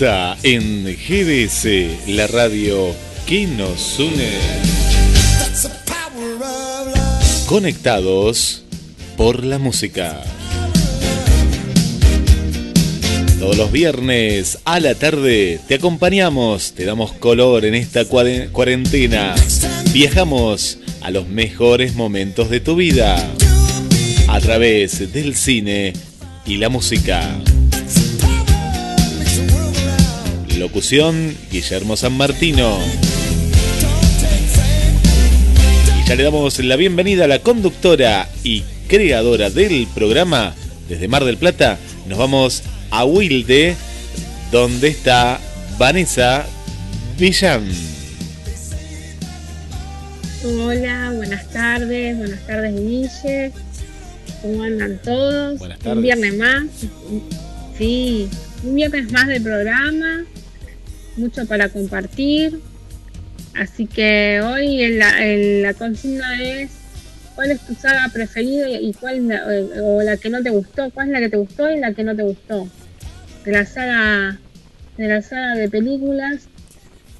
En GDS, la radio que nos une. Conectados por la música. Todos los viernes a la tarde te acompañamos, te damos color en esta cuarentena. Viajamos a los mejores momentos de tu vida a través del cine y la música. Locución, Guillermo San Martino. Y ya le damos la bienvenida a la conductora y creadora del programa desde Mar del Plata. Nos vamos a Wilde, donde está Vanessa Villán. Hola, buenas tardes, buenas tardes Guille. ¿Cómo andan todos? Buenas tardes. Un viernes más. Sí, un viernes más de programa mucho para compartir. Así que hoy la, consigna es cuál es tu saga preferida y cuál o la que no te gustó, cuál es la que te gustó y la que no te gustó. De la saga de la saga de películas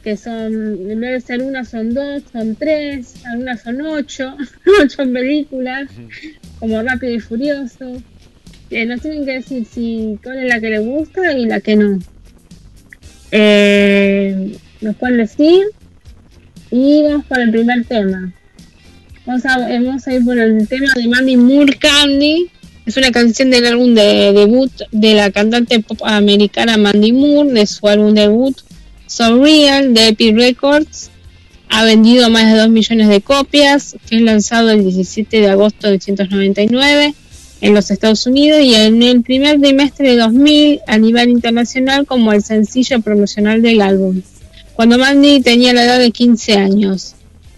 que son, en vez de ser una son dos, son tres, algunas son ocho, ocho películas, como Rápido y Furioso. Eh, nos tienen que decir si cuál es la que les gusta y la que no. Eh, nos pueden decir. Y vamos por el primer tema. Vamos a, ir por el tema de Mandy Moore Candy. Es una canción del álbum de debut de la cantante pop americana Mandy Moore, de su álbum debut So Real de Epic Records. Ha vendido más de 2 millones de copias. Fue lanzado el 17 de agosto de 1999 en los Estados Unidos y en el primer trimestre de 2000 a nivel internacional como el sencillo promocional del álbum, cuando Mandy tenía la edad de 15 años.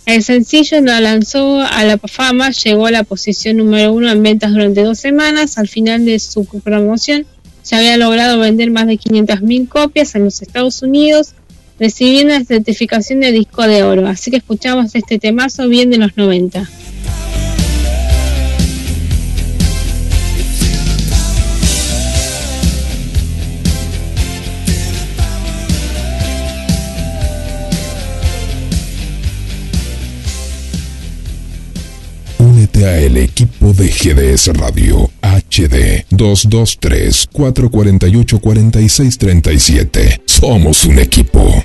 El sencillo lo lanzó a la fama, llegó a la posición número uno en ventas durante dos semanas. Al final de su promoción, se había logrado vender más de 500.000 copias en los Estados Unidos, recibiendo la certificación de disco de oro. Así que escuchamos este temazo bien de los 90. El equipo de GDS Radio HD 223 448 4637. Somos un equipo.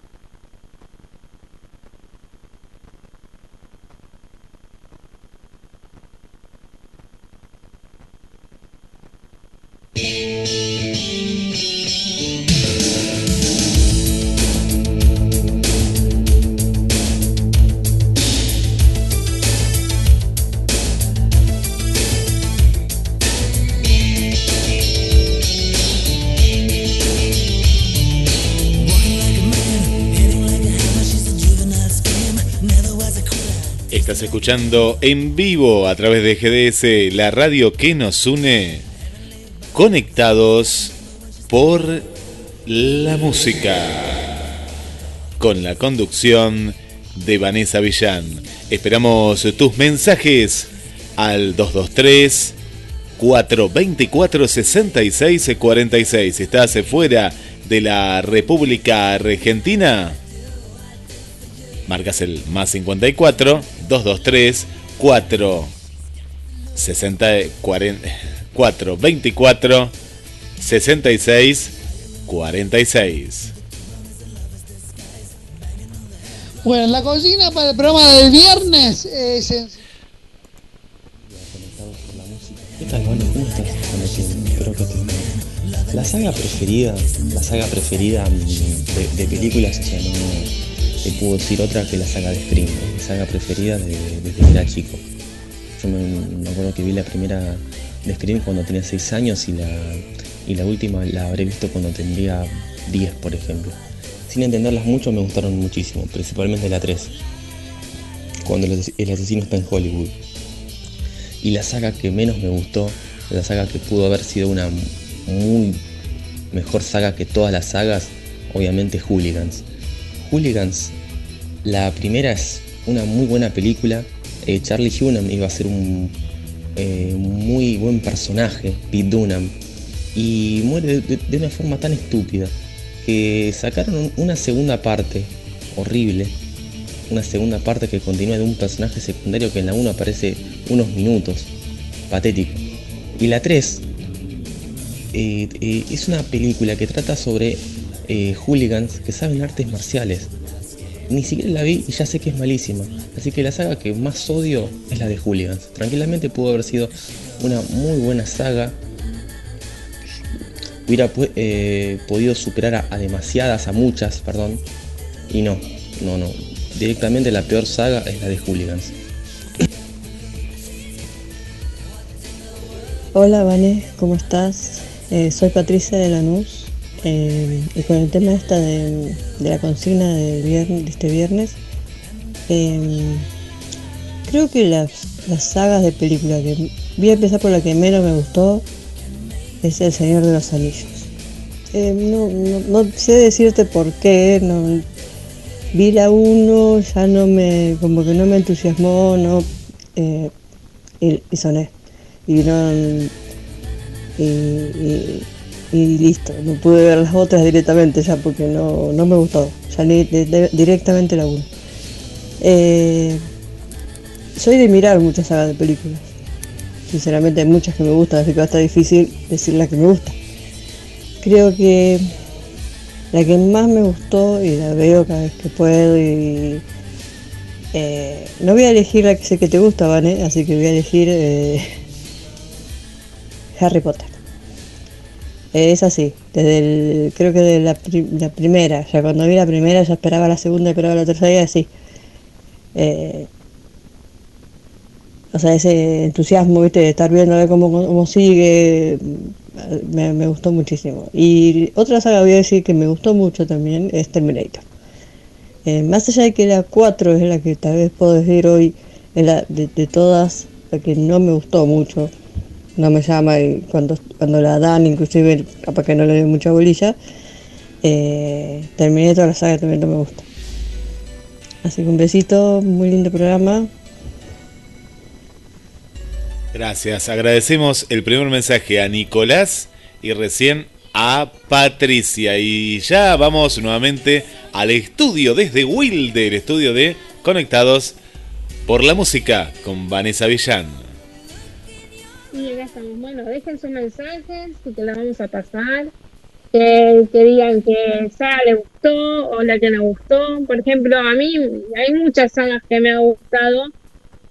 Estás escuchando en vivo a través de GDS, la radio que nos une, conectados por la música, con la conducción de Vanessa Villán. Esperamos tus mensajes al 223 424 6646. ¿Estás fuera de la República Argentina? Marcas el más 54 223 4 60 40, 4 24 66 46. Bueno, la cocina para el programa del viernes es en... La saga preferida, la saga preferida de, películas, te puedo decir otra que la saga de Scream, mi saga preferida de- desde que era chico. Yo me, acuerdo que vi la primera de Scream cuando tenía 6 años y la, y la última la habré visto cuando tendría 10, por ejemplo. Sin entenderlas mucho, me gustaron muchísimo, principalmente la 3, cuando el asesino está en Hollywood. Y la saga que menos me gustó, la saga que pudo haber sido una muy mejor saga que todas las sagas, obviamente Hooligans. Hooligans, la primera es una muy buena película. eh, Charlie Hunnam iba a ser un eh, muy buen personaje, Pete Dunham, y muere de, una forma tan estúpida que sacaron un- una segunda parte horrible, una segunda parte que continúa de un personaje secundario que en la 1 aparece unos minutos, patético. Y la 3 eh, eh, es una película que trata sobre eh, hooligans que saben artes marciales. Ni siquiera la vi y ya sé que es malísima. Así que la saga que más odio es la de hooligans. Tranquilamente pudo haber sido una muy buena saga. Hubiera eh, podido superar a, a demasiadas, a muchas, perdón. Y no, no, no. Directamente la peor saga es la de hooligans. Hola, Vane, ¿cómo estás? Eh, soy Patricia de Lanús eh, y con el tema esta de, la consigna de este viernes, eh, creo que las, las sagas de película que voy a empezar por la que menos me gustó es El Señor de los Anillos. Eh, no, no- sé decirte por qué, no, vi la 1, ya no me, como que no me entusiasmó, no, eh, y, soné y no y listo no pude ver las otras directamente ya porque no, no me gustó ya ni directamente la 1 soy de mirar muchas sagas de películas. Sinceramente hay muchas que me gustan así que va a estar difícil decir la que me gusta. Creo que la que más me gustó y la veo cada vez que puedo y eh, no voy a elegir la que sé que te gusta, Vane, así que voy a elegir eh, Harry Potter. Es así, desde el, creo que de la, la primera, ya cuando vi la primera ya esperaba la segunda, esperaba la tercera y así. Eh, o sea, ese entusiasmo, viste, de estar viendo a ver cómo, cómo sigue, me, gustó muchísimo. Y otra saga voy a decir que me gustó mucho también es Terminator. Eh, más allá de que la 4 es la que tal vez puedo decir hoy, es la de todas, la que no me gustó mucho, no me llama y cuando, cuando la dan, inclusive capaz que no le doy mucha bolilla, eh, terminé toda la saga también no me gusta. Así que un besito, muy lindo programa. Gracias. Agradecemos el primer mensaje a Nicolás y recién a Patricia. Y ya vamos nuevamente al estudio desde Wilder, estudio de Conectados por la Música con Vanessa Villán. Y acá estamos. Bueno, dejen sus mensajes y que la vamos a pasar. Que, que digan que saga le gustó o la que no gustó. Por ejemplo, a mí hay muchas sagas que me han gustado.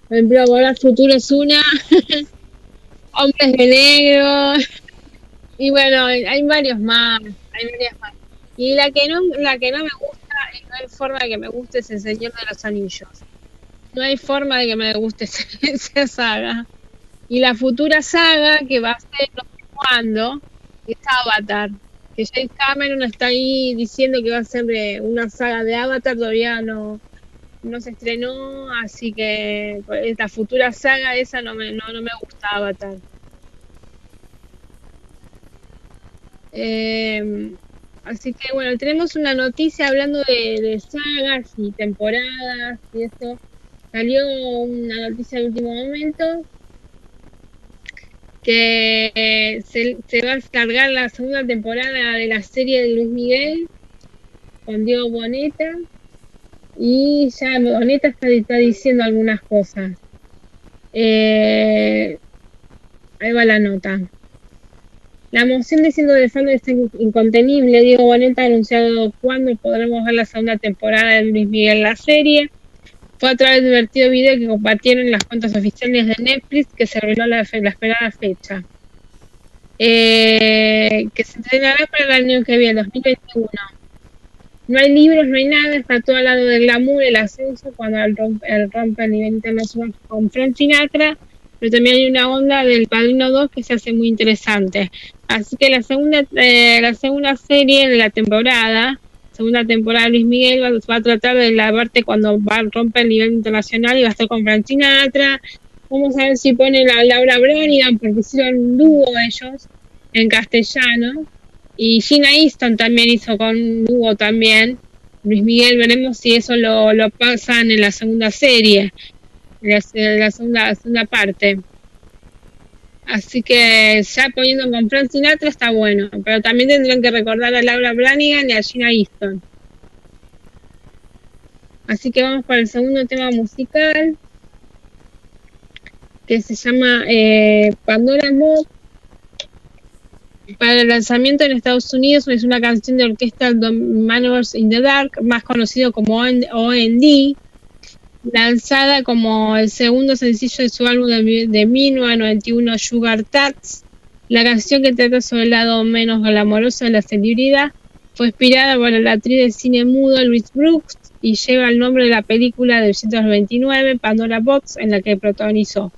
Por ejemplo, Volver Futuro es una. Hombres de Negro. Y bueno, hay varios más. Hay varias más. Y la que no, la que no me gusta, y no hay forma de que me guste, es El Señor de los Anillos. No hay forma de que me guste esa saga. Y la futura saga que va a ser no sé cuándo es Avatar. Que James Cameron está ahí diciendo que va a ser una saga de Avatar, todavía no, no se estrenó, así que pues, la futura saga esa no me, no, no me gusta Avatar. Eh, así que bueno, tenemos una noticia hablando de, sagas y temporadas y eso. Salió una noticia de último momento que se, va a cargar la segunda temporada de la serie de Luis Miguel con Diego Boneta y ya Boneta está, diciendo algunas cosas. Eh, ahí va la nota. La moción diciendo de fan es incontenible. Diego Boneta ha anunciado cuándo podremos ver la segunda temporada de Luis Miguel la serie. Fue a través de un divertido video que compartieron las cuentas oficiales de Netflix que se reveló la, fe- la esperada fecha. eh, que se estrenará para el año que viene, 2021. No hay libros, no hay nada, está todo al lado del glamour, el ascenso, cuando él rompe, él rompe a nivel internacional con Frank Sinatra, pero también hay una onda del Padrino 2 que se hace muy interesante. Así que la segunda, eh, la segunda serie de la temporada, segunda temporada de Luis Miguel, va, a tratar de la parte cuando va a romper el nivel internacional y va a estar con Frank Sinatra. Vamos a ver si pone la Laura Branigan, porque hicieron un dúo ellos en castellano. Y Gina Easton también hizo con un dúo también. Luis Miguel, veremos si eso lo, lo pasan en la segunda serie, en la, en la segunda, segunda parte. Así que ya poniendo con Frank Sinatra está bueno, pero también tendrían que recordar a Laura Branigan y a Gina Easton. Así que vamos para el segundo tema musical, que se llama eh, Pandora Mob. Para el lanzamiento en Estados Unidos es una canción de orquesta Manovers in the Dark, más conocido como OND, lanzada como el segundo sencillo de su álbum de, de 1991 Sugar Tats. La canción que trata sobre el lado menos glamoroso de la celebridad fue inspirada por la actriz de cine mudo Louise Brooks y lleva el nombre de la película de 1929 Pandora Box en la que protagonizó.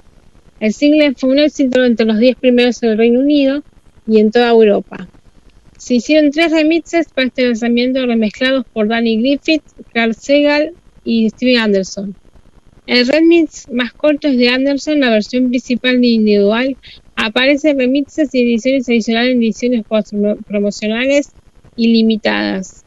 El single fue un éxito entre los 10 primeros en el Reino Unido y en toda Europa. Se hicieron tres remixes para este lanzamiento remezclados por Danny Griffith, Carl Segal y Steven Anderson. El remix más corto es de Anderson, la versión principal de individual. Aparecen remixes y ediciones adicionales en ediciones promocionales ilimitadas.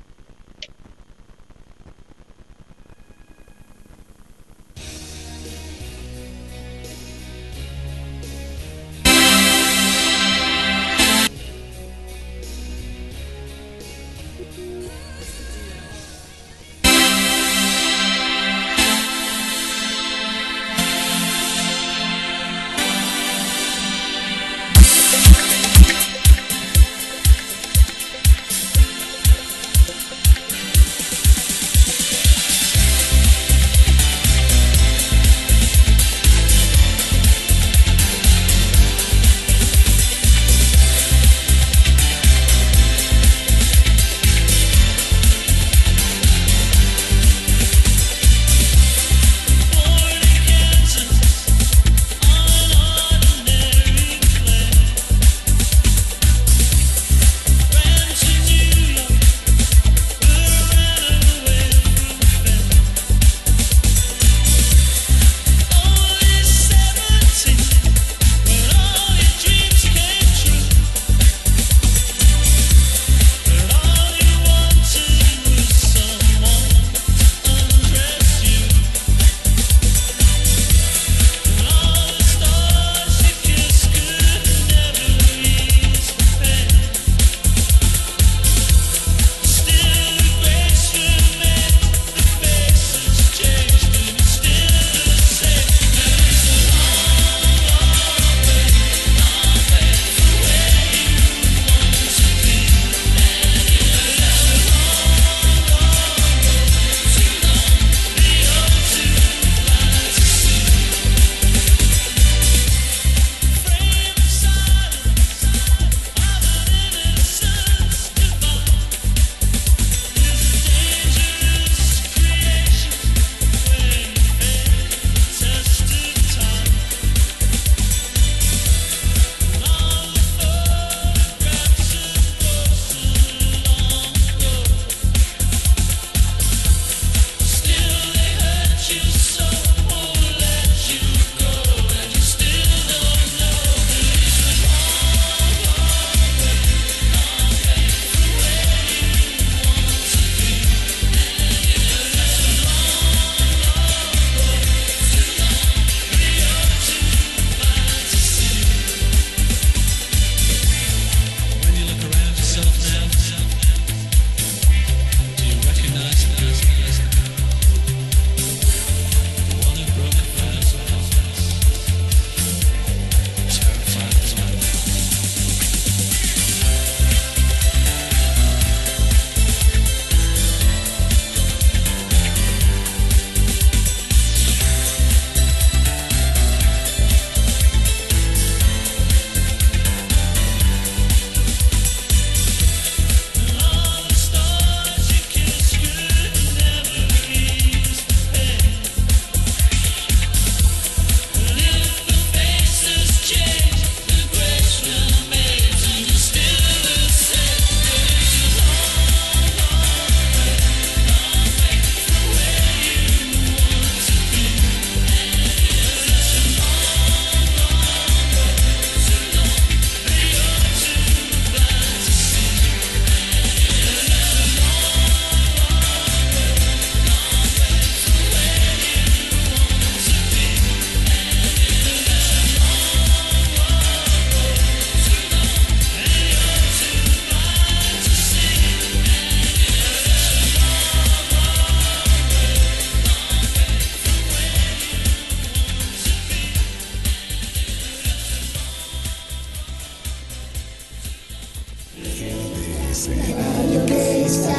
GDS.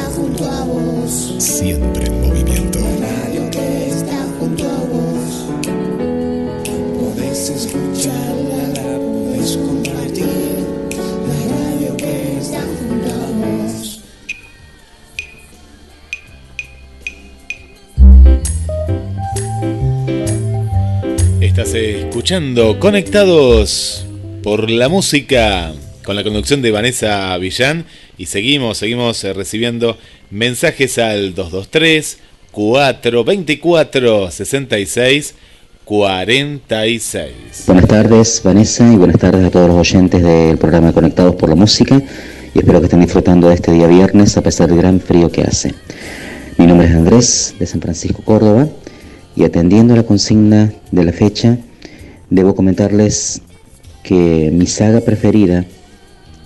Siempre en movimiento. Podés escucharla, la podés compartir. La radio que está junto a vos. Estás escuchando Conectados por la música con la conducción de Vanessa Villán y seguimos, seguimos eh, recibiendo mensajes al 223 424 66 46. Buenas tardes, Vanessa, y buenas tardes a todos los oyentes del programa Conectados por la Música. Y espero que estén disfrutando de este día viernes a pesar del gran frío que hace. Mi nombre es Andrés, de San Francisco, Córdoba, y atendiendo a la consigna de la fecha, debo comentarles que mi saga preferida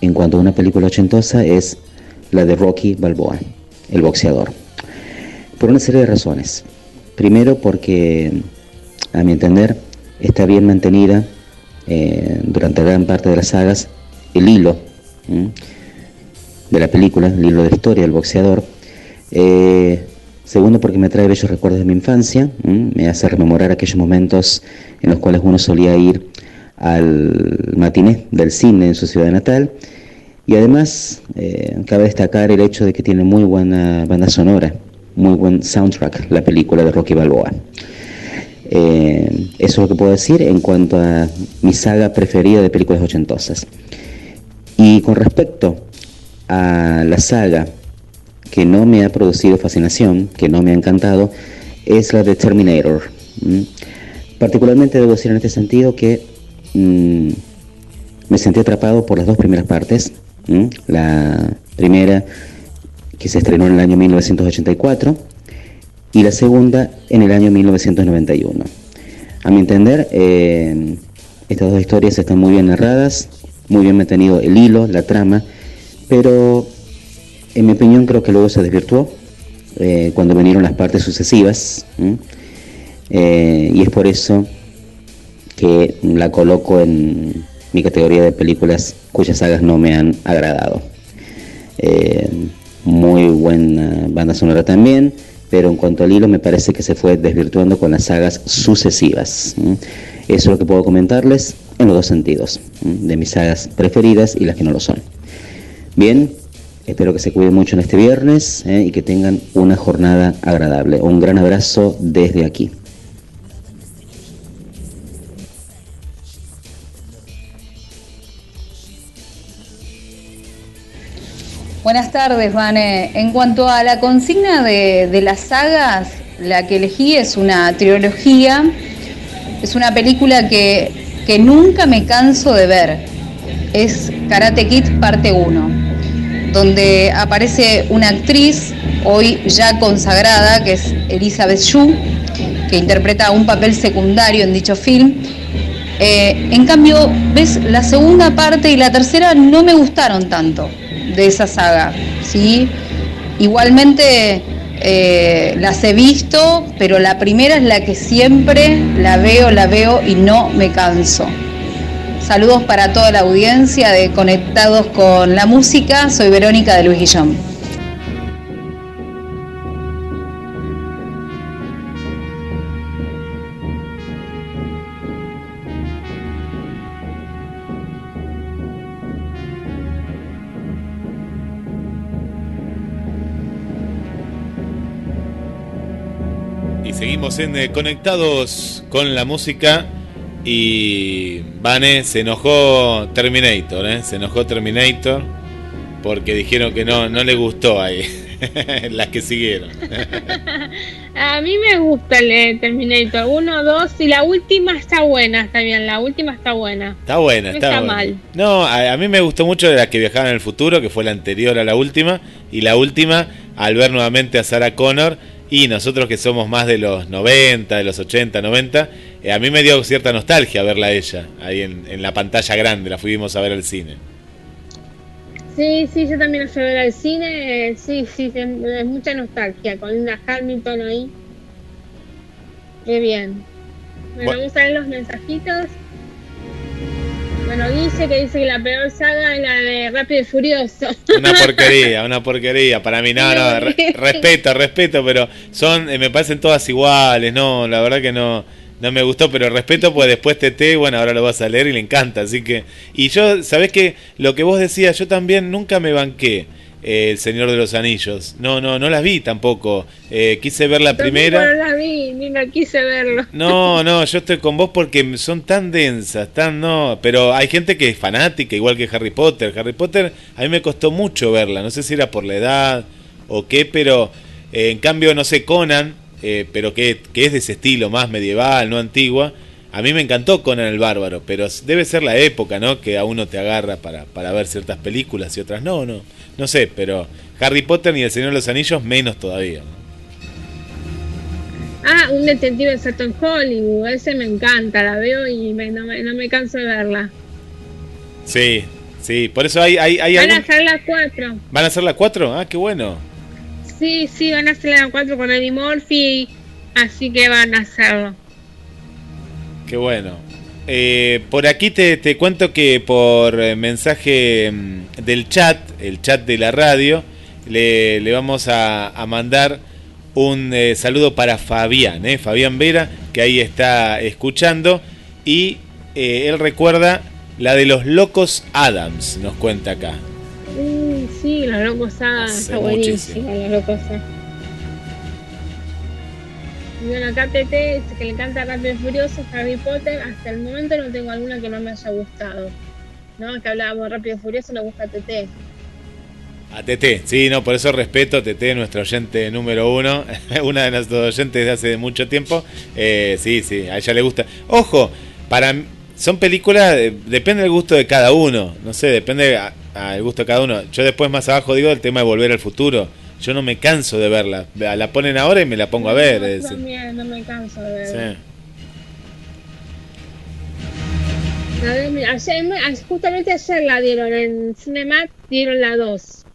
en cuanto a una película ochentosa es la de Rocky Balboa, el boxeador. Por una serie de razones. Primero porque, a mi entender, está bien mantenida eh, durante gran parte de las sagas el hilo de la película, el hilo de la historia del boxeador. Eh, segundo porque me trae bellos recuerdos de mi infancia, me hace rememorar aquellos momentos en los cuales uno solía ir al matiné del cine en su ciudad natal. Y además, eh, cabe destacar el hecho de que tiene muy buena banda sonora, muy buen soundtrack la película de Rocky Balboa. Eh, eso es lo que puedo decir en cuanto a mi saga preferida de películas ochentosas. Y con respecto a la saga que no me ha producido fascinación, que no me ha encantado, es la de Terminator. Particularmente debo decir en este sentido que mm, me sentí atrapado por las dos primeras partes. La primera que se estrenó en el año 1984 y la segunda en el año 1991. A mi entender, eh, estas dos historias están muy bien narradas, muy bien mantenido el hilo, la trama, pero en mi opinión creo que luego se desvirtuó eh, cuando vinieron las partes sucesivas. Eh, y es por eso que la coloco en mi categoría de películas cuyas sagas no me han agradado. Eh, muy buena banda sonora también, pero en cuanto al hilo me parece que se fue desvirtuando con las sagas sucesivas. Eso es lo que puedo comentarles en los dos sentidos, de mis sagas preferidas y las que no lo son. Bien, espero que se cuiden mucho en este viernes ¿eh? y que tengan una jornada agradable. Un gran abrazo desde aquí. Buenas tardes, Vane. En cuanto a la consigna de, las sagas, la que elegí es una trilogía. Es una película que, que nunca me canso de ver. Es Karate Kid parte 1, donde aparece una actriz hoy ya consagrada, que es Elizabeth Shue, que interpreta un papel secundario en dicho film. Eh, en cambio, ves, la segunda parte y la tercera no me gustaron tanto de esa saga, ¿sí? Igualmente eh, las he visto, pero la primera es la que siempre la veo, la veo y no me canso. Saludos para toda la audiencia de Conectados con la Música, soy Verónica de Luis Guillón. En eh, Conectados con la música. Y Vane se enojó Terminator, ¿eh? Se enojó Terminator porque dijeron que no, no le gustó ahí. Las que siguieron. A mí me gusta el eh, Terminator 1, 2 y la última está buena, está bien, la última está buena. Está buena, No está, está buena. mal. No, a, a mí me gustó mucho de la que viajaban en el futuro, que fue la anterior a la última. Y la última, al ver nuevamente a Sarah Connor. Y nosotros que somos más de los 90, de los 80, 90, eh, a mí me dio cierta nostalgia verla a ella ahí en, en la pantalla grande. La fuimos a ver al cine. Sí, sí, yo también la fui a ver al cine, eh, sí, sí, es mucha nostalgia, con Linda Hamilton ahí. Qué bien. Bueno, Bueno. vamos a ver los mensajitos. Bueno, dice que dice que la peor saga es la de Rápido y Furioso. Una porquería, una porquería. Para mí, no, no, re- respeto, respeto, pero son, eh, me parecen todas iguales, no, la verdad que no, no me gustó, pero respeto, pues después TT, bueno, ahora lo vas a leer y le encanta, así que, y yo, ¿sabés que Lo que vos decías, yo también nunca me banqué eh, El Señor de los Anillos, no, no, no las vi tampoco, Eh, quise ver la primera. No la vi, ni la quise verlo. No, no, yo estoy con vos porque son tan densas, tan no, pero hay gente que es fanática, igual que Harry Potter. Harry Potter a mí me costó mucho verla, no sé si era por la edad o qué, pero eh, en cambio, no sé, Conan, eh, pero que, que es de ese estilo, más medieval, no antigua. A mí me encantó Conan el Bárbaro, pero debe ser la época, ¿no? Que a uno te agarra para, para ver ciertas películas y otras no, no. No sé, pero Harry Potter ni El Señor de los Anillos menos todavía. Ah, un detective experto en Hollywood, ese me encanta, la veo y me- no, me, no me canso de verla. Sí, sí, por eso hay, hay, hay Van a hacer las cuatro. ¿Van a ser la 4? Ah, qué bueno. Sí, sí, van a hacer las cuatro con Eddie Murphy, así que van a hacerlo. Qué bueno. Eh, por aquí te, te cuento que por eh, mensaje mm, del chat, el chat de la radio, le, le vamos a, a mandar un eh, saludo para Fabián, eh, Fabián Vera, que ahí está escuchando. Y eh, él recuerda la de los locos Adams, nos cuenta acá. Mm, sí, los locos Hace está buenísimo, los locos ah. TT dice que le encanta Rápido y Furioso, Harry Potter. Hasta el momento no tengo alguna que no me haya gustado. ¿No? Que hablábamos Rápido y Furioso, le gusta TT. A TT, sí, no, por eso respeto a TT, nuestro oyente número uno, una de nuestros oyentes de hace mucho tiempo. Eh, sí, sí, a ella le gusta. Ojo, para son películas, eh, depende del gusto de cada uno, no sé, depende al gusto de cada uno. Yo después más abajo digo el tema de volver al futuro. Yo no me canso de verla. La ponen ahora y me la pongo a ver. Yo también no me canso de ver. sí. La de- mira, ayer- me- justamente ayer la dieron en Cinemat, dieron la 2.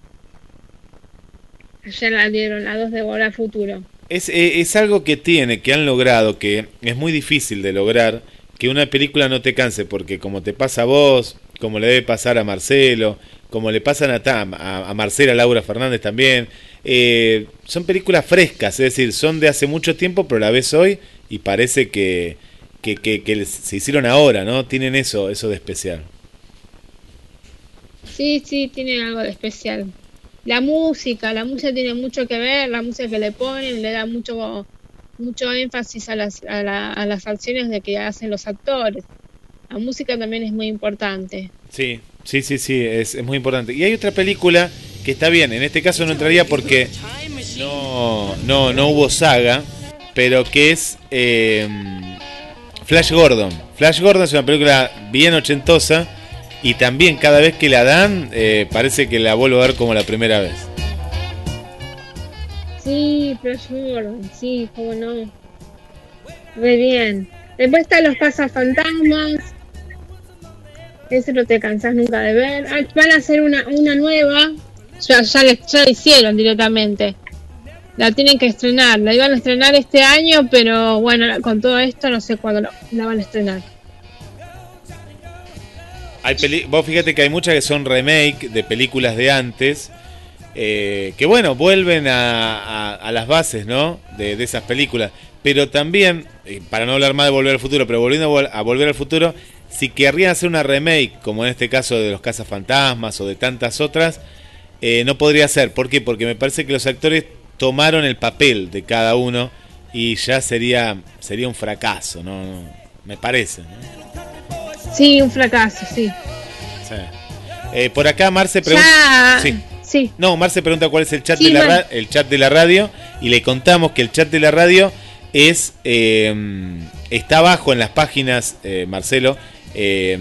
Ayer la dieron, la 2 de Volver al Futuro. Es, eh, es algo que tiene, que han logrado, que es muy difícil de lograr, que una película no te canse, porque como te pasa a vos, como le debe pasar a Marcelo, como le pasan a, Tam, a, a Marcela Laura Fernández también, eh, son películas frescas, es decir, son de hace mucho tiempo, pero la ves hoy y parece que, que, que- que se hicieron ahora, ¿no? Tienen eso, eso de especial. Sí, sí, tiene algo de especial. La música, la música tiene mucho que ver, la música que le ponen le da mucho mucho énfasis a las, a, la- a las acciones de que hacen los actores. La música también es muy importante. Sí, sí, sí, sí, es, es muy importante. Y hay otra película que está bien, en este caso no entraría porque no, no, no hubo saga, pero que es eh, Flash Gordon. Flash Gordon es una película bien ochentosa y también cada vez que la dan eh, parece que la vuelvo a ver como la primera vez. Sí, Flash Gordon, sí, cómo no. Muy bien. Después están los cazafantasmas. Ese no te cansás nunca de ver. Ah, van a hacer una, una nueva. Ya, ya, ya la hicieron directamente. La tienen que estrenar. La iban a estrenar este año, pero bueno, con todo esto no sé cuándo la van a estrenar. Hay peli Vos fíjate que hay muchas que son remake de películas de antes. eh, que bueno, vuelven a, a- las bases, ¿no? De, de esas películas. Pero también, para no hablar más de Volver al Futuro, pero volviendo a, vol- a Volver al Futuro, si querrían hacer una remake, como en este caso de Los Cazafantasmas o de tantas otras, eh, no podría ser. ¿Por qué? Porque me parece que los actores tomaron el papel de cada uno y ya sería, sería un fracaso, ¿no? Me parece. ¿no? Sí, un fracaso, sí. Sí. Eh, por acá Marce pregunta. Ya. Sí. Sí. No, Marce pregunta cuál es el chat Sí, de la ra- el chat de la radio y le contamos que el chat de la radio es eh, está abajo en las páginas eh, Marcelo eh,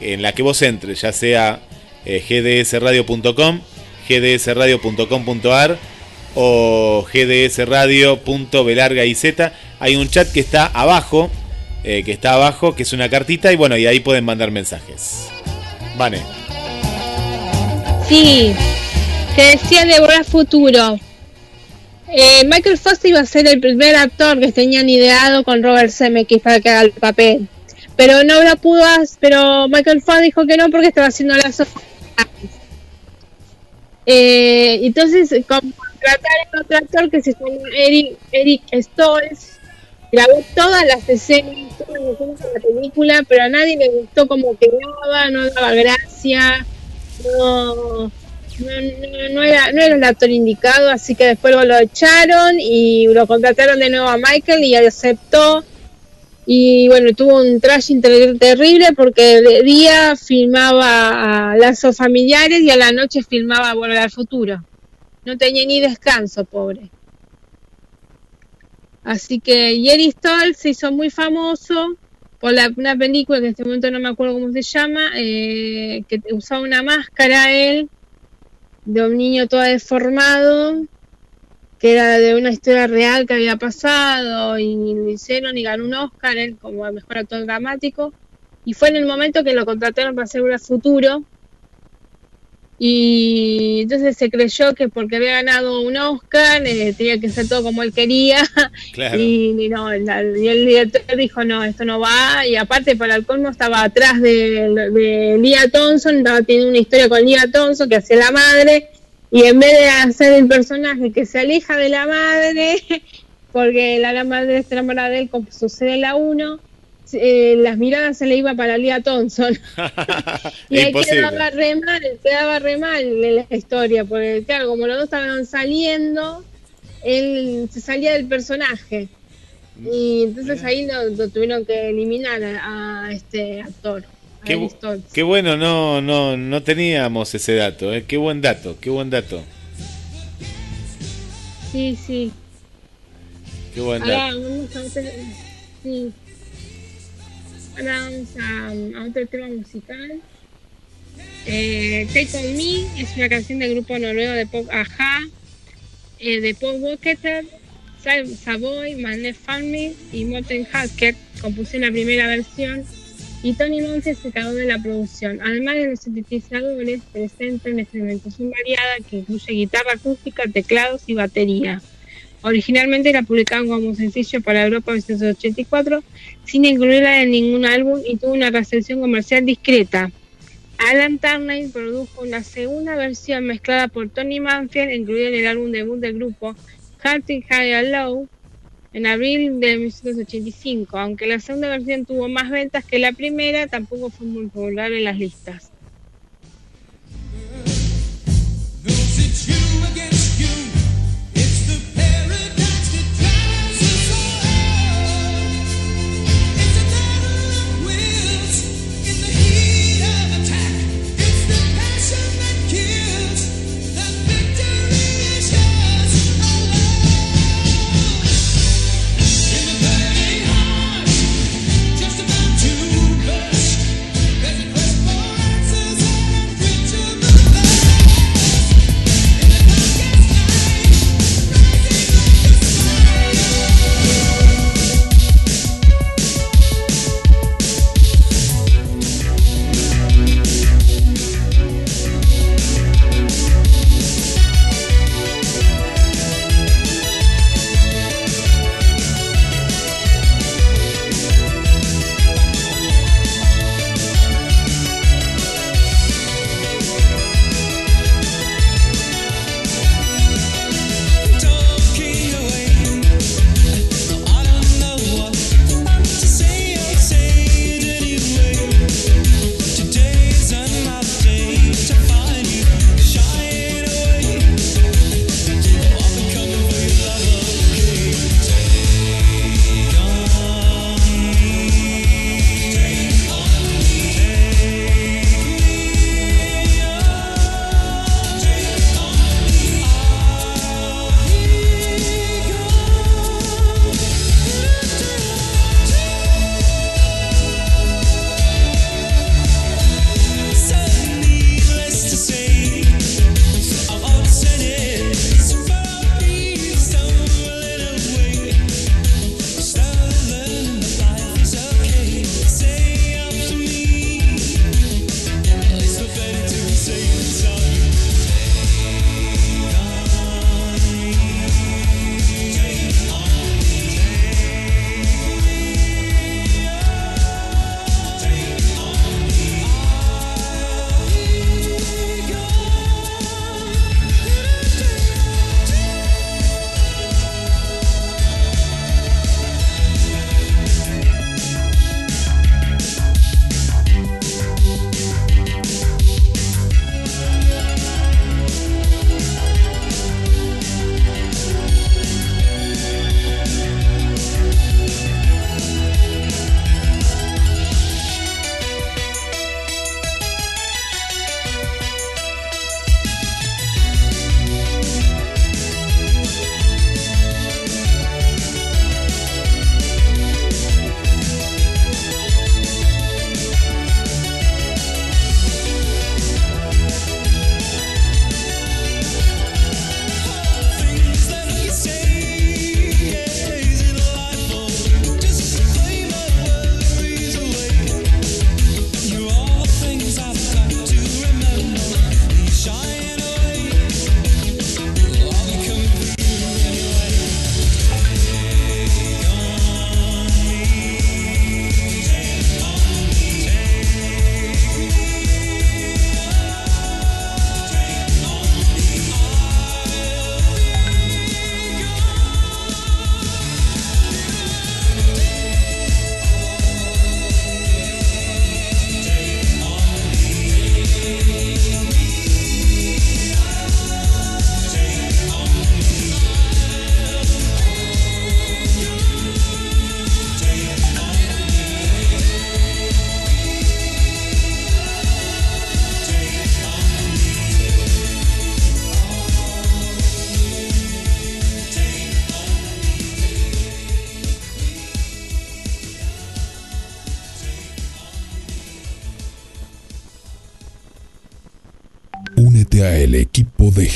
en la que vos entres, ya sea gdsradio.com, gdsradio.com.ar o gdsradio.belargayz. Hay un chat que está abajo, eh, que está abajo, que es una cartita y bueno, y ahí pueden mandar mensajes. Vane. Sí, que decía de Volver Futuro. Eh, Michael Foster iba a ser el primer actor que tenían ideado con Robert Zemeckis para que haga el papel. pero no la pudo pero Michael Fox dijo que no porque estaba haciendo las eh, entonces contrataron a otro actor que se llama Eric, Eric Stoltz grabó todas las escenas todas las escenas de la película pero a nadie le gustó como quedaba no daba gracia no no, no, no era, no era el actor indicado, así que después lo echaron y lo contrataron de nuevo a Michael y aceptó. Y bueno, tuvo un trash inter- terrible porque de día filmaba a lazos familiares y a la noche filmaba Volver al Futuro. No tenía ni descanso, pobre. Así que Jerry Stoll se hizo muy famoso por la, una película que en este momento no me acuerdo cómo se llama, eh, que usaba una máscara él de un niño todo deformado, que era de una historia real que había pasado y lo hicieron y ganó un Oscar él como el mejor actor dramático. Y fue en el momento que lo contrataron para hacer un futuro. Y entonces se creyó que porque había ganado un Oscar eh, tenía que ser todo como él quería. Claro. Y, y no, la- y el director dijo, no, esto no va. Y aparte, para el colmo, estaba atrás de, de Lia Thompson, estaba teniendo una historia con Lia Thompson que hacía la madre. Y en vez de hacer el personaje que se aleja de la madre, porque la, la madre está enamorada de él, como sucede en la 1, eh, las miradas se le iba para Lia Thompson. y ahí quedaba re mal, quedaba re mal en la historia, porque claro, como los dos estaban saliendo, él se salía del personaje. Y entonces ahí lo, lo tuvieron que eliminar a, a este actor. Qué, bueno, no, no, no teníamos ese dato, ¿eh? Qué buen dato, qué buen dato, Sí, sí. qué buen Ahora dato. vamos a otro, sí. Ahora vamos a, a otro tema musical. Eh, Take On Me es una canción del grupo noruego de pop Aja, eh, de Paul Walketer, Sa- Savoy, Manet Farming y Morten Hasker compusieron la primera versión y Tony Monte se encargó de la producción. Además de los sintetizadores, presenta una instrumentación variada que incluye guitarra acústica, teclados y batería. Originalmente la publicaron como sencillo para Europa en 1984, sin incluirla en ningún álbum y tuvo una recepción comercial discreta. Alan Turner produjo una segunda versión mezclada por Tony Manfield, incluida en el álbum debut del grupo, Hunting High and Low, en abril de 1985. Aunque la segunda versión tuvo más ventas que la primera, tampoco fue muy popular en las listas.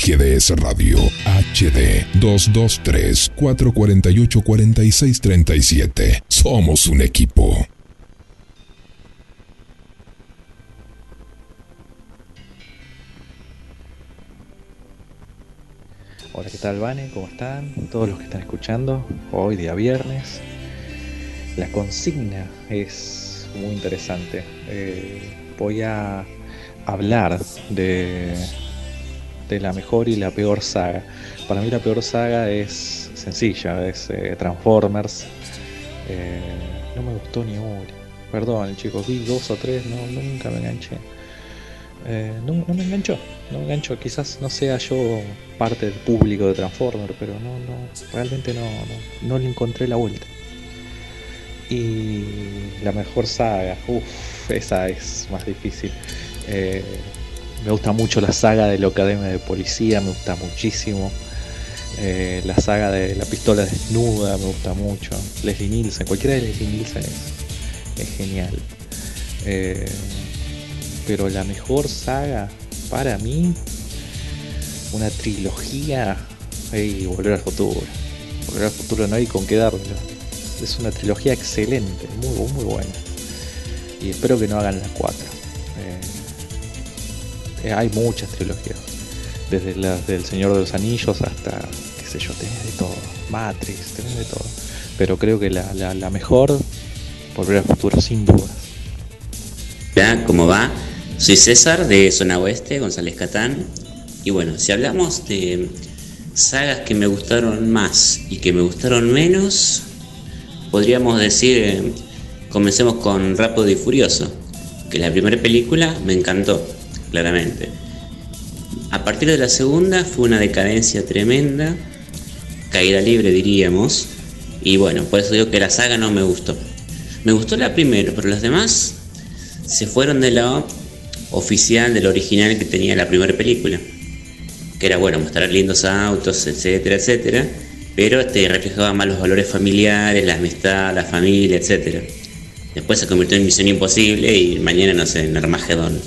GDS Radio HD 223 448 4637. Somos un equipo. Hola, ¿qué tal, Vane? ¿Cómo están? Todos los que están escuchando, hoy día viernes. La consigna es muy interesante. Eh, voy a hablar de, la mejor y la peor saga. Para mí la peor saga es sencilla, es eh, Transformers. Eh, no me gustó ni una. Perdón, chicos, vi dos o tres, no, nunca me enganché. Eh, no, me enganchó, no me enganchó. Quizás no sea yo parte del público de Transformers, pero no, no, realmente no, no, no le encontré la vuelta. Y la mejor saga, uff, esa es más difícil. Me gusta mucho la saga de la Academia de Policía, me gusta muchísimo. Eh, la saga de la pistola desnuda me gusta mucho. Leslie Nielsen, cualquiera de Leslie Nielsen es, es genial. Eh, pero la mejor saga para mí, una trilogía, y Volver al Futuro. Volver al Futuro no hay con qué darlo. Es una trilogía excelente, muy, muy buena. Y espero que no hagan las cuatro. Eh, hay muchas trilogías. Desde las del Señor de los Anillos hasta, qué sé yo, tenés de todo. Matrix, tenés de todo. Pero creo que la, mejor, Volver al Futuro, sin duda. Hola, ¿cómo va? Soy César de Zona Oeste, González Catán. Y bueno, si hablamos de sagas que me gustaron más y que me gustaron menos, podríamos decir, eh, comencemos con Rápido y Furioso, que la primera película me encantó, claramente. A partir de la segunda fue una decadencia tremenda, caída libre diríamos, y bueno, por eso digo que la saga no me gustó. Me gustó la primera, pero las demás se fueron de la oficial, del original que tenía la primera película. Que era bueno, mostrar lindos autos, etcétera, etcétera. Pero te reflejaba más los valores familiares, la amistad, la familia, etcétera. Después se convirtió en Misión Imposible y mañana, no sé, en Armagedón.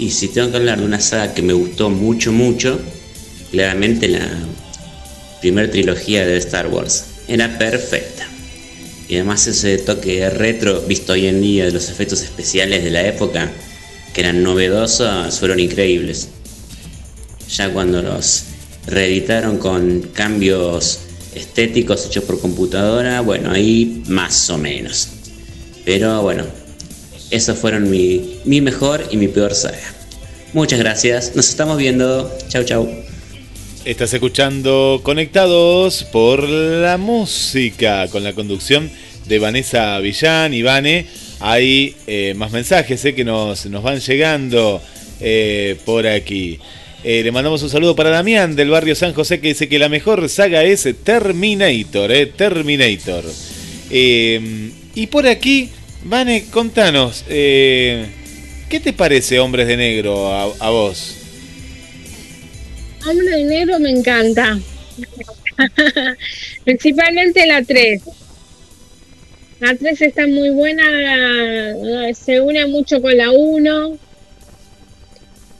Y si tengo que hablar de una saga que me gustó mucho, mucho, claramente la primera trilogía de Star Wars. Era perfecta. Y además ese toque retro visto hoy en día de los efectos especiales de la época, que eran novedosos, fueron increíbles. Ya cuando los reeditaron con cambios estéticos hechos por computadora, bueno, ahí más o menos. Pero bueno, esos fueron mi, mi mejor y mi peor saga. Muchas gracias, nos estamos viendo. Chau, chau. Estás escuchando Conectados por la música con la conducción de Vanessa Villán y Vane. Hay eh, más mensajes eh, que nos, nos van llegando eh, por aquí. Le mandamos un saludo para Damián del barrio San José que dice que la mejor saga es Terminator. Terminator. Y por aquí, Vane, contanos, eh, ¿qué te parece Hombres de Negro a, a vos? Hombre de negro me encanta. Principalmente la 3. La 3 está muy buena, se une mucho con la 1.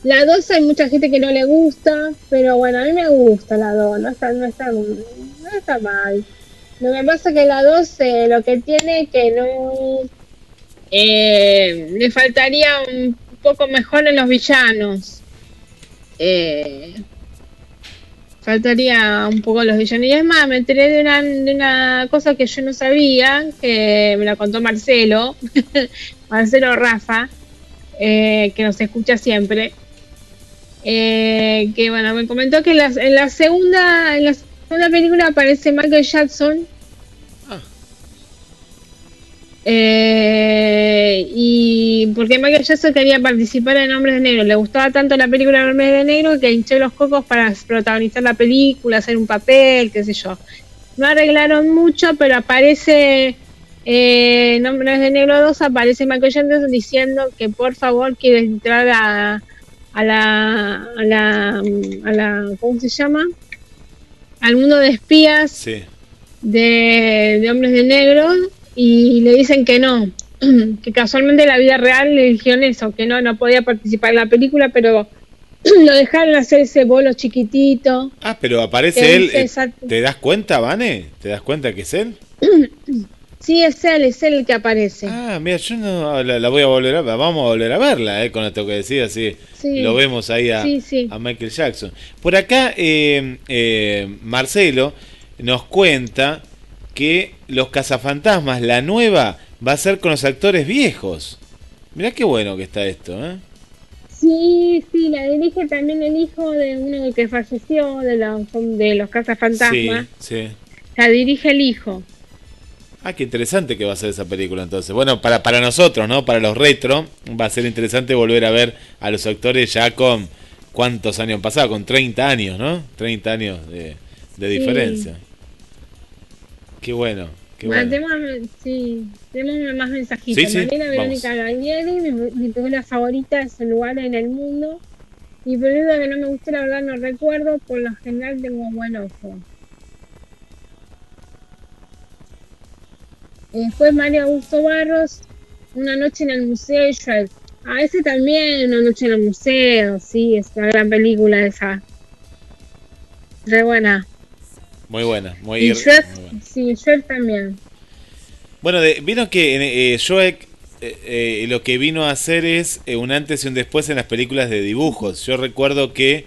La 2 hay mucha gente que no le gusta, pero bueno, a mí me gusta la 2, no está, no está, no está mal. Lo que pasa es que la 2 eh, lo que tiene que no... eh, le faltaría un poco mejor en los villanos. Eh, faltaría un poco los villanos. Y es más, me enteré de una, de una cosa que yo no sabía, que me la contó Marcelo, Marcelo Rafa, eh, que nos escucha siempre. Eh, que bueno, me comentó que en la, en la segunda, en la segunda película aparece Michael Jackson. Eh, y porque Michael Jackson quería participar en Hombres de Negro, le gustaba tanto la película Hombres de Negro que hinchó los cocos para protagonizar la película, hacer un papel, qué sé yo. No arreglaron mucho, pero aparece eh, en Hombres de Negro 2, aparece Michael Jackson diciendo que por favor quiere entrar a, a la, a la, a la, ¿cómo se llama? Al mundo de espías Sí. de, de hombres de negro y le dicen que no, que casualmente en la vida real le dijeron eso, que no, no podía participar en la película, pero lo dejaron hacer ese bolo chiquitito. Ah, pero aparece Que él. eh. ¿Te das cuenta, Vane? ¿Te das cuenta que es él? Sí, es él, es él el que aparece. Ah, mira, yo no la, la voy a volver a vamos a volver a verla, eh, con esto que decía, así Sí. lo vemos ahí a, Sí, sí. a Michael Jackson. Por acá, eh, eh, Marcelo nos cuenta que Los Cazafantasmas, la nueva, va a ser con los actores viejos. Mirá qué bueno que está esto, ¿eh? Sí, sí, la dirige también el hijo de uno que falleció de los, de los cazafantasmas. Sí, sí. La dirige el hijo. Ah, qué interesante que va a ser esa película entonces. Bueno, para, para nosotros, ¿no? Para los retro, va a ser interesante volver a ver a los actores ya con... ¿Cuántos años han pasado? Con 30 años, ¿no? 30 años de, de Sí. diferencia. Qué bueno, qué bueno. Mandémosme- sí, démosme más mensajitos. Sí, sí. Verónica Gaglieri, mi, mi película favorita es El lugar en el mundo. Y película que no me gustó, la verdad no recuerdo, por lo general tengo buen ojo. Después María Augusto Barros, Una noche en el museo y. Ah, ese también, Una noche en el museo, sí, es una gran película esa. Re buena. Muy buena, muy, Y muy Shrek, buena. sí, Shrek también. Bueno, de- vieron que eh, Shrek eh, eh, lo que vino a hacer es eh, un antes y un después en las películas de dibujos. Yo recuerdo que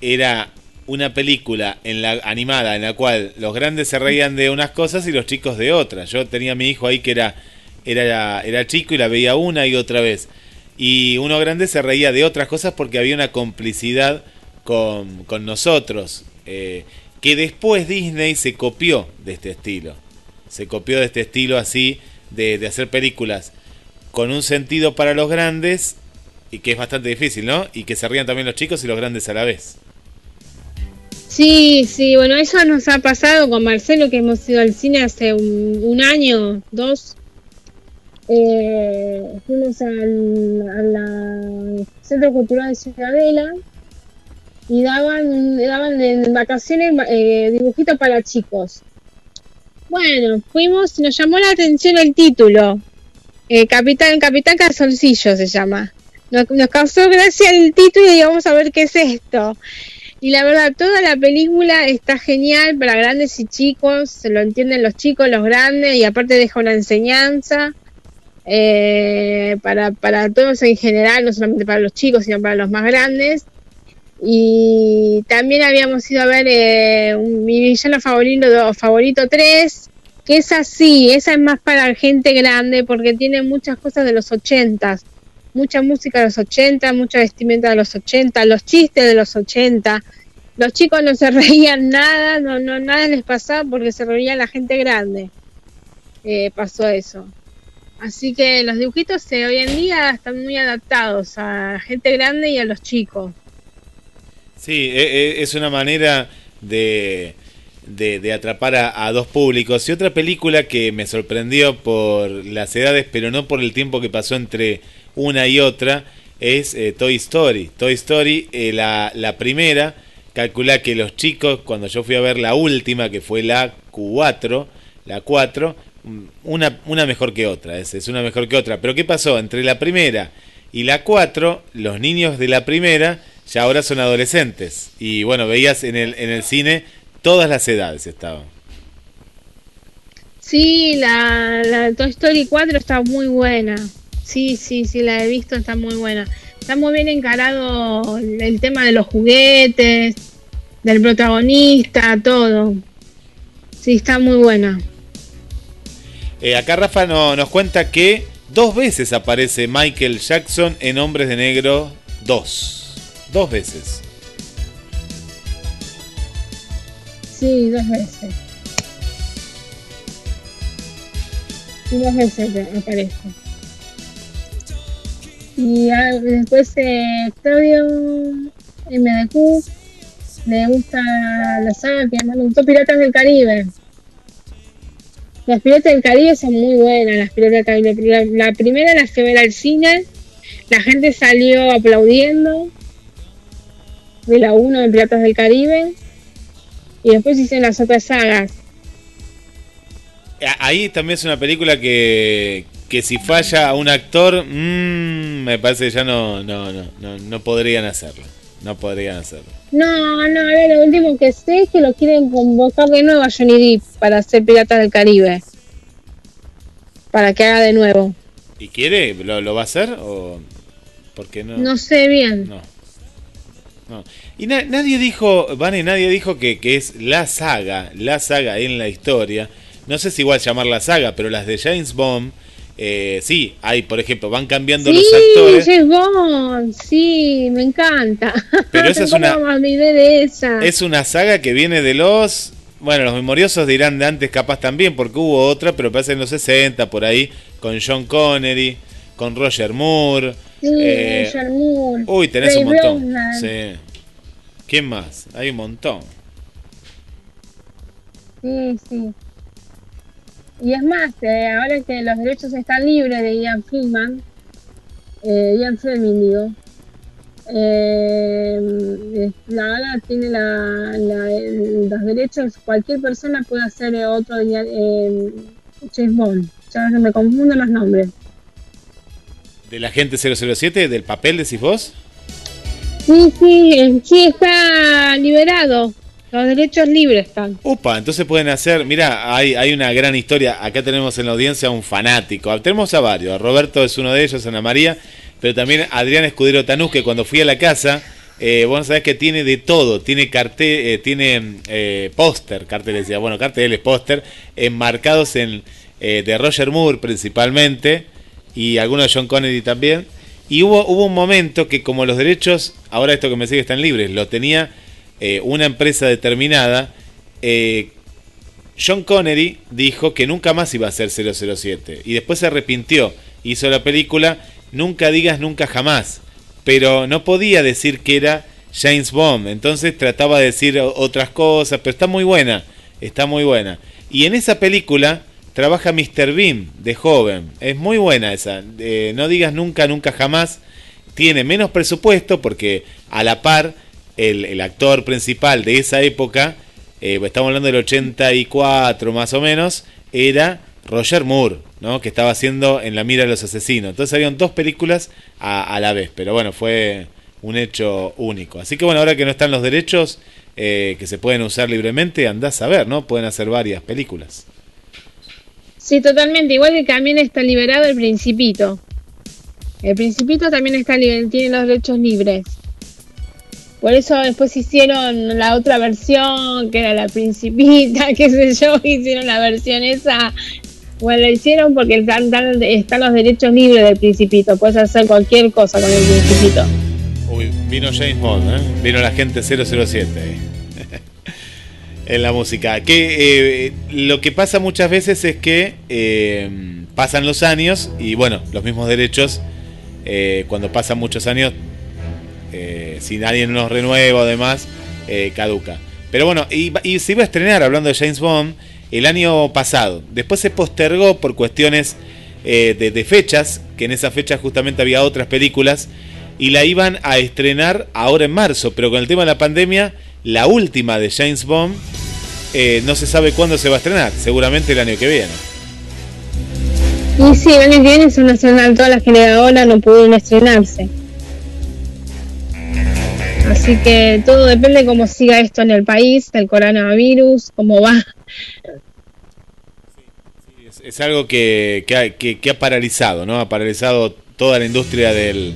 era una película en la animada en la cual los grandes se reían de unas cosas y los chicos de otras. Yo tenía a mi hijo ahí que era era era chico y la veía una y otra vez. Y uno grande se reía de otras cosas porque había una complicidad con, con nosotros. eh, que después Disney se copió de este estilo. Se copió de este estilo así de, de hacer películas con un sentido para los grandes y que es bastante difícil, ¿no? Y que se rían también los chicos y los grandes a la vez. Sí, sí, bueno, eso nos ha pasado con Marcelo, que hemos ido al cine hace un, año, dos. Eh, fuimos al, Centro Cultural de Ciudadela y daban, daban en vacaciones eh, dibujitos para chicos. Bueno, fuimos nos llamó la atención el título. Eh, Capitán, Capitán Calzoncillo se llama. Nos, nos causó gracia el título y vamos a ver qué es esto. Y la verdad, toda la película está genial para grandes y chicos, se lo entienden los chicos, los grandes, y aparte deja una enseñanza eh, para, para todos en general, no solamente para los chicos, sino para los más grandes. Y también habíamos ido a ver eh, mi villano favorito, favorito 3, que es así, esa es más para gente grande porque tiene muchas cosas de los 80 mucha música de los 80, mucha vestimenta de los 80, los chistes de los 80. Los chicos no se reían nada, no, no nada les pasaba porque se reía la gente grande. Eh, pasó eso. Así que los dibujitos eh, hoy en día están muy adaptados a gente grande y a los chicos. Sí, e- e- es una manera de, de, atrapar a, a dos públicos. Y otra película que me sorprendió por las edades, pero no por el tiempo que pasó entre una y otra, es eh, Toy Story. Toy Story, eh, la, la primera, calcula que los chicos, cuando yo fui a ver la última, que fue la 4, la 4, mm, una, una mejor que otra, es, es una mejor que otra. Pero ¿qué pasó? Entre la primera y la 4, los niños de la primera ya ahora son adolescentes. Y bueno, veías en el, en el cine todas las edades estaban. Sí, la, la Toy Story 4 está muy buena. Sí, sí, sí, la he visto, está muy buena. Está muy bien encarado el, tema de los juguetes, del protagonista, todo. Sí, está muy buena. Eh, acá Rafa no- nos cuenta que dos veces aparece Michael Jackson en Hombres de Negro 2. Dos veces. Sí, dos veces. Dos veces aparece. Y después eh, Claudio MDQ le gusta la saga que le gustó Piratas del Caribe. Las Piratas del Caribe son muy buenas, las Piratas del Caribe. La, primera la fui a ver al cine, la gente salió aplaudiendo de la 1 de Piratas del Caribe y después hicieron las otras sagas. Ahí también es una película que, que si falla a un actor, mm, me parece que ya no, no, no, no, no podrían hacerlo. No podrían hacerlo. No, no, ahora lo último que sé es que lo quieren convocar de nuevo a Johnny Depp para hacer Pirata del Caribe. Para que haga de nuevo. ¿Y quiere? ¿Lo, lo va a hacer? ¿O por qué no? No sé bien. No. No. Y na- nadie dijo, Vane, nadie dijo que, que es la saga, la saga en la historia. No sé si igual llamarla saga, pero las de James Bond, eh, sí, hay, por ejemplo, van cambiando Sí, los actores. James Bond, sí, me encanta. Pero esa es ¿Cómo una- de esa? Es una saga que viene de los. Bueno, los memoriosos dirán de antes, capaz también, porque hubo otra, pero parece en los 60, por ahí, con John Connery, con Roger Moore. Sí, eh, Roger Moore, uy, tenés un montón. Brosnan. Sí. ¿Quién más? Hay un montón. Sí, sí. Y es más, eh, ahora que los derechos están libres de Ian Freeman, eh, Ian Fleming, digo, eh, la ahora tiene la, la- los derechos, cualquier persona puede hacer otro eh, James Bond. Ya me confundo los nombres. ¿Del agente 007? ¿Del papel decís vos? Sí, sí, eh, sí está liberado. Los derechos libres están. Upa, entonces pueden hacer, mira, hay, hay una gran historia, acá tenemos en la audiencia a un fanático, Ah, tenemos a varios, Roberto es uno de ellos, Ana María, pero también Adrián Escudero Tanús, que cuando fui a la casa, eh, vos sabés que tiene de todo, tiene cartel, eh, tiene eh, póster, carteles, decía, bueno, carteles, póster, enmarcados en eh, de Roger Moore principalmente, y algunos de John Connery también, y hubo, hubo un momento que como los derechos, ahora esto que me sigue están libres, lo tenía eh, una empresa determinada, eh, John Connery dijo que nunca más iba a ser 007 y después se arrepintió, hizo la película Nunca digas nunca jamás, pero no podía decir que era James Bond, entonces trataba de decir otras cosas, pero está muy buena, está muy buena. Y en esa película trabaja Mr. Bean de joven, es muy buena esa, eh, no digas nunca nunca jamás, tiene menos presupuesto porque a la par el, el actor principal de esa época, eh, estamos hablando del 84 más o menos, era Roger Moore, ¿no? que estaba haciendo En la mira de los asesinos. Entonces habían dos películas a, a la vez, pero bueno, fue un hecho único. Así que bueno, ahora que no están los derechos eh, que se pueden usar libremente, andás a ver, ¿no? Pueden hacer varias películas. Sí, totalmente. Igual que también está liberado el Principito. El Principito también está tiene los derechos libres. Por eso después hicieron la otra versión, que era la Principita, qué sé yo, hicieron la versión esa. Bueno, la hicieron porque están, están- los derechos libres del Principito. Puedes hacer cualquier cosa con el Principito. Uy, vino James Bond, ¿eh? Vino la gente 007 ahí. En la música. Que eh, lo que pasa muchas veces es que eh, pasan los años y bueno, los mismos derechos, eh, cuando pasan muchos años, si nadie nos renueva o demás, caduca. Pero bueno, y, y se iba a estrenar, hablando de James Bond, el año pasado. Después se postergó por cuestiones de, de fechas, que en esa fecha justamente había otras películas, y la iban a estrenar ahora en marzo, pero con el tema de la pandemia, la última de James Bond, eh, no se sabe cuándo se va a estrenar, seguramente el año que viene. Y sí, el año que viene son nacional, todas las que de ahora no pudieron estrenarse. Así que todo depende de cómo siga esto en el país, del coronavirus, cómo va. Es, es algo que, que ha, que- que ha paralizado, ¿no? Ha paralizado toda la industria del,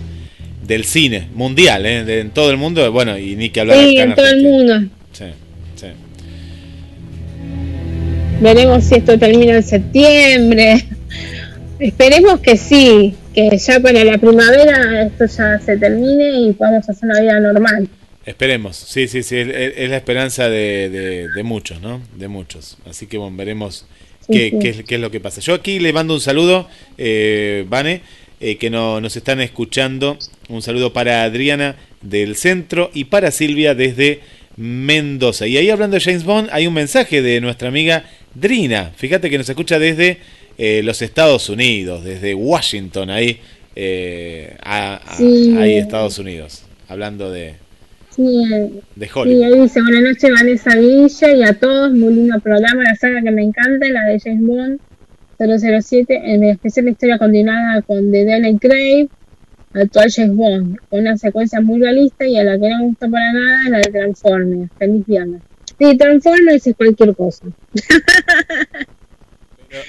del cine mundial, ¿eh? De- en todo el mundo, bueno, y ni que hablar Sí, acá en todo el mundo. Sí, sí. Veremos si esto termina en septiembre. Esperemos que sí, que ya para la primavera esto ya se termine y podamos hacer una vida normal. Esperemos, sí, sí, sí, es, es la esperanza de, de- de muchos, ¿no? De muchos. Así que bueno, veremos Sí, qué, sí. qué es, qué es lo que pasa. Yo aquí le mando un saludo, eh, Vane, eh, que no, nos están escuchando. Un saludo para Adriana del centro y para Silvia desde Mendoza. Y ahí hablando de James Bond, hay un mensaje de nuestra amiga Drina. Fíjate que nos escucha desde eh, los Estados Unidos, desde Washington, ahí, eh, a- a- Sí. ahí Estados Unidos, hablando de, Sí, de sí, Hollywood. ahí dice buenas noches Vanessa Villa y a todos, muy lindo programa, la saga que me encanta, la de James Bond 007, en especial la historia continuada con The Daniel Craig, actual James Bond, con una secuencia muy realista y a la que no me gusta para nada es la de Transformers. Feliz viernes. Sí, Transformers es cualquier cosa.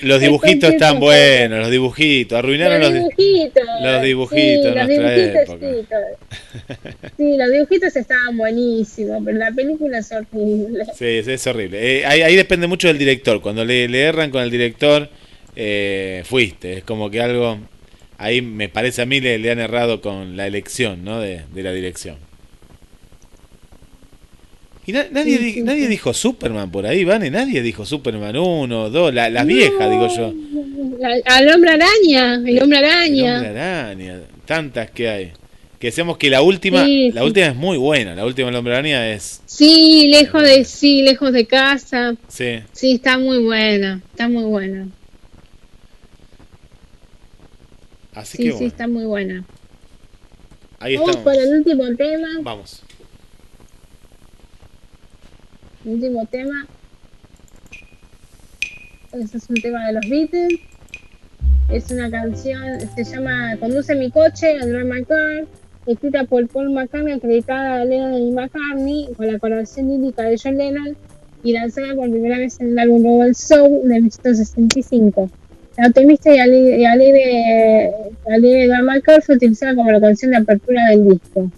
Los dibujitos están buenos, los dibujitos. Arruinaron los, los di- dibujitos. los dibujitos sí, los dibujitos, época. sí, todo. Sí, los dibujitos estaban buenísimos, pero la película es horrible. Sí, es, es horrible. Eh, ahí, ahí depende mucho del director. Cuando le, le erran con el director, eh, fuiste. Es como que algo. Ahí me parece a mí le, le han errado con la elección ¿no? de, de la dirección. Y na- nadie, Sí, di- sí, nadie dijo Superman por ahí, Vane. Nadie dijo Superman 1, 2, la- las viejas, digo yo. Al, hombre araña, el hombre El araña. Hombre Araña, tantas que hay. Que decíamos que la última, Sí, la sí. última es muy buena. La última del Hombre Araña es. Sí, lejos de sí, lejos de casa. Sí. Sí, está muy buena, está muy buena. Así Sí, que sí, está muy buena. ahí Vamos estamos. por el último tema. Vamos. Último tema. Ese es un tema de los Beatles. Es una canción, se llama Conduce mi coche, My Car, escrita por Paul McCartney, acreditada a Lennon y McCartney, con la colaboración lírica de John Lennon y lanzada por primera vez en el álbum Rebel Soul de 1965. La optimista y ale- y My Car fue utilizada como la canción de apertura del disco.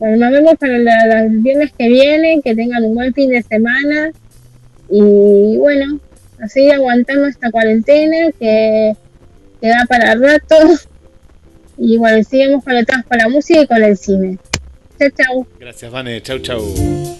Bueno, nos vemos para la- la- el viernes que viene, que tengan un buen fin de semana y bueno, a seguir aguantando esta cuarentena que, que da para rato y bueno, seguimos conectados con la música y con el cine. Chao, chao. Gracias, Vane. Chau, chau.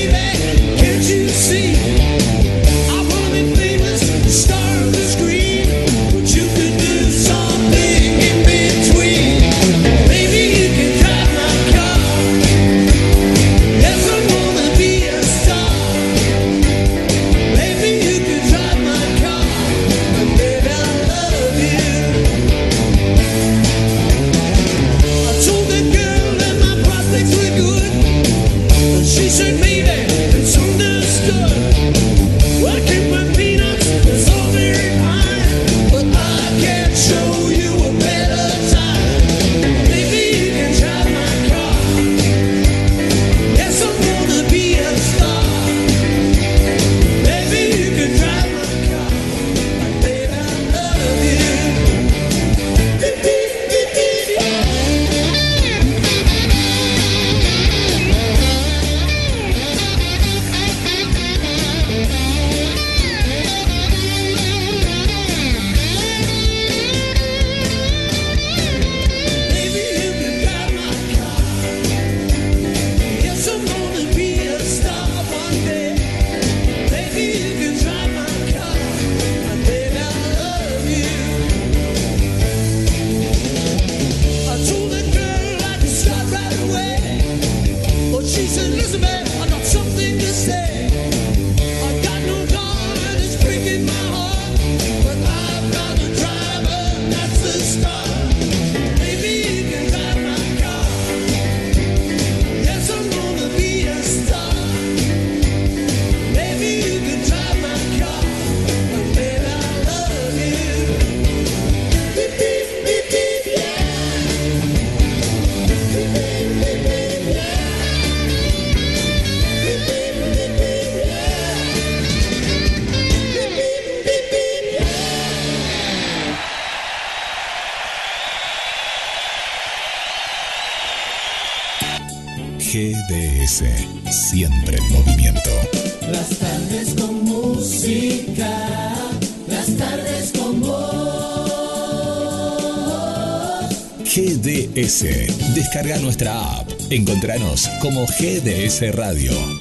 Encontranos como GDS Radio.